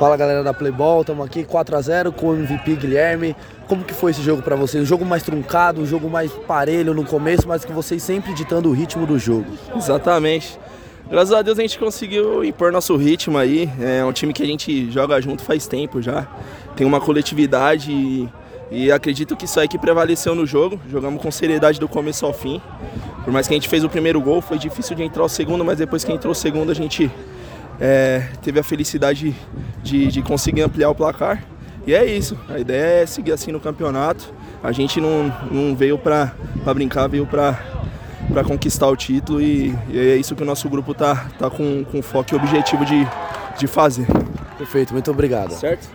Fala galera da Playball, estamos aqui 4 a 0 com o MVP Guilherme. Como que foi esse jogo para vocês? Um jogo mais truncado, um jogo mais parelho no começo, mas que vocês sempre ditando o ritmo do jogo. Exatamente. Graças a Deus a gente conseguiu impor nosso ritmo aí. É um time que a gente joga junto faz tempo já. Tem uma coletividade e, e acredito que isso aí que prevaleceu no jogo. Jogamos com seriedade do começo ao fim. Por mais que a gente fez o primeiro gol, foi difícil de entrar o segundo, mas depois que entrou o segundo a gente é, teve a felicidade de, de conseguir ampliar o placar. E é isso, a ideia é seguir assim no campeonato. A gente não, não veio para brincar, veio para conquistar o título e, e, é isso que o nosso grupo tá, tá com, com foco e objetivo de, de fazer. Perfeito, muito obrigado. Certo?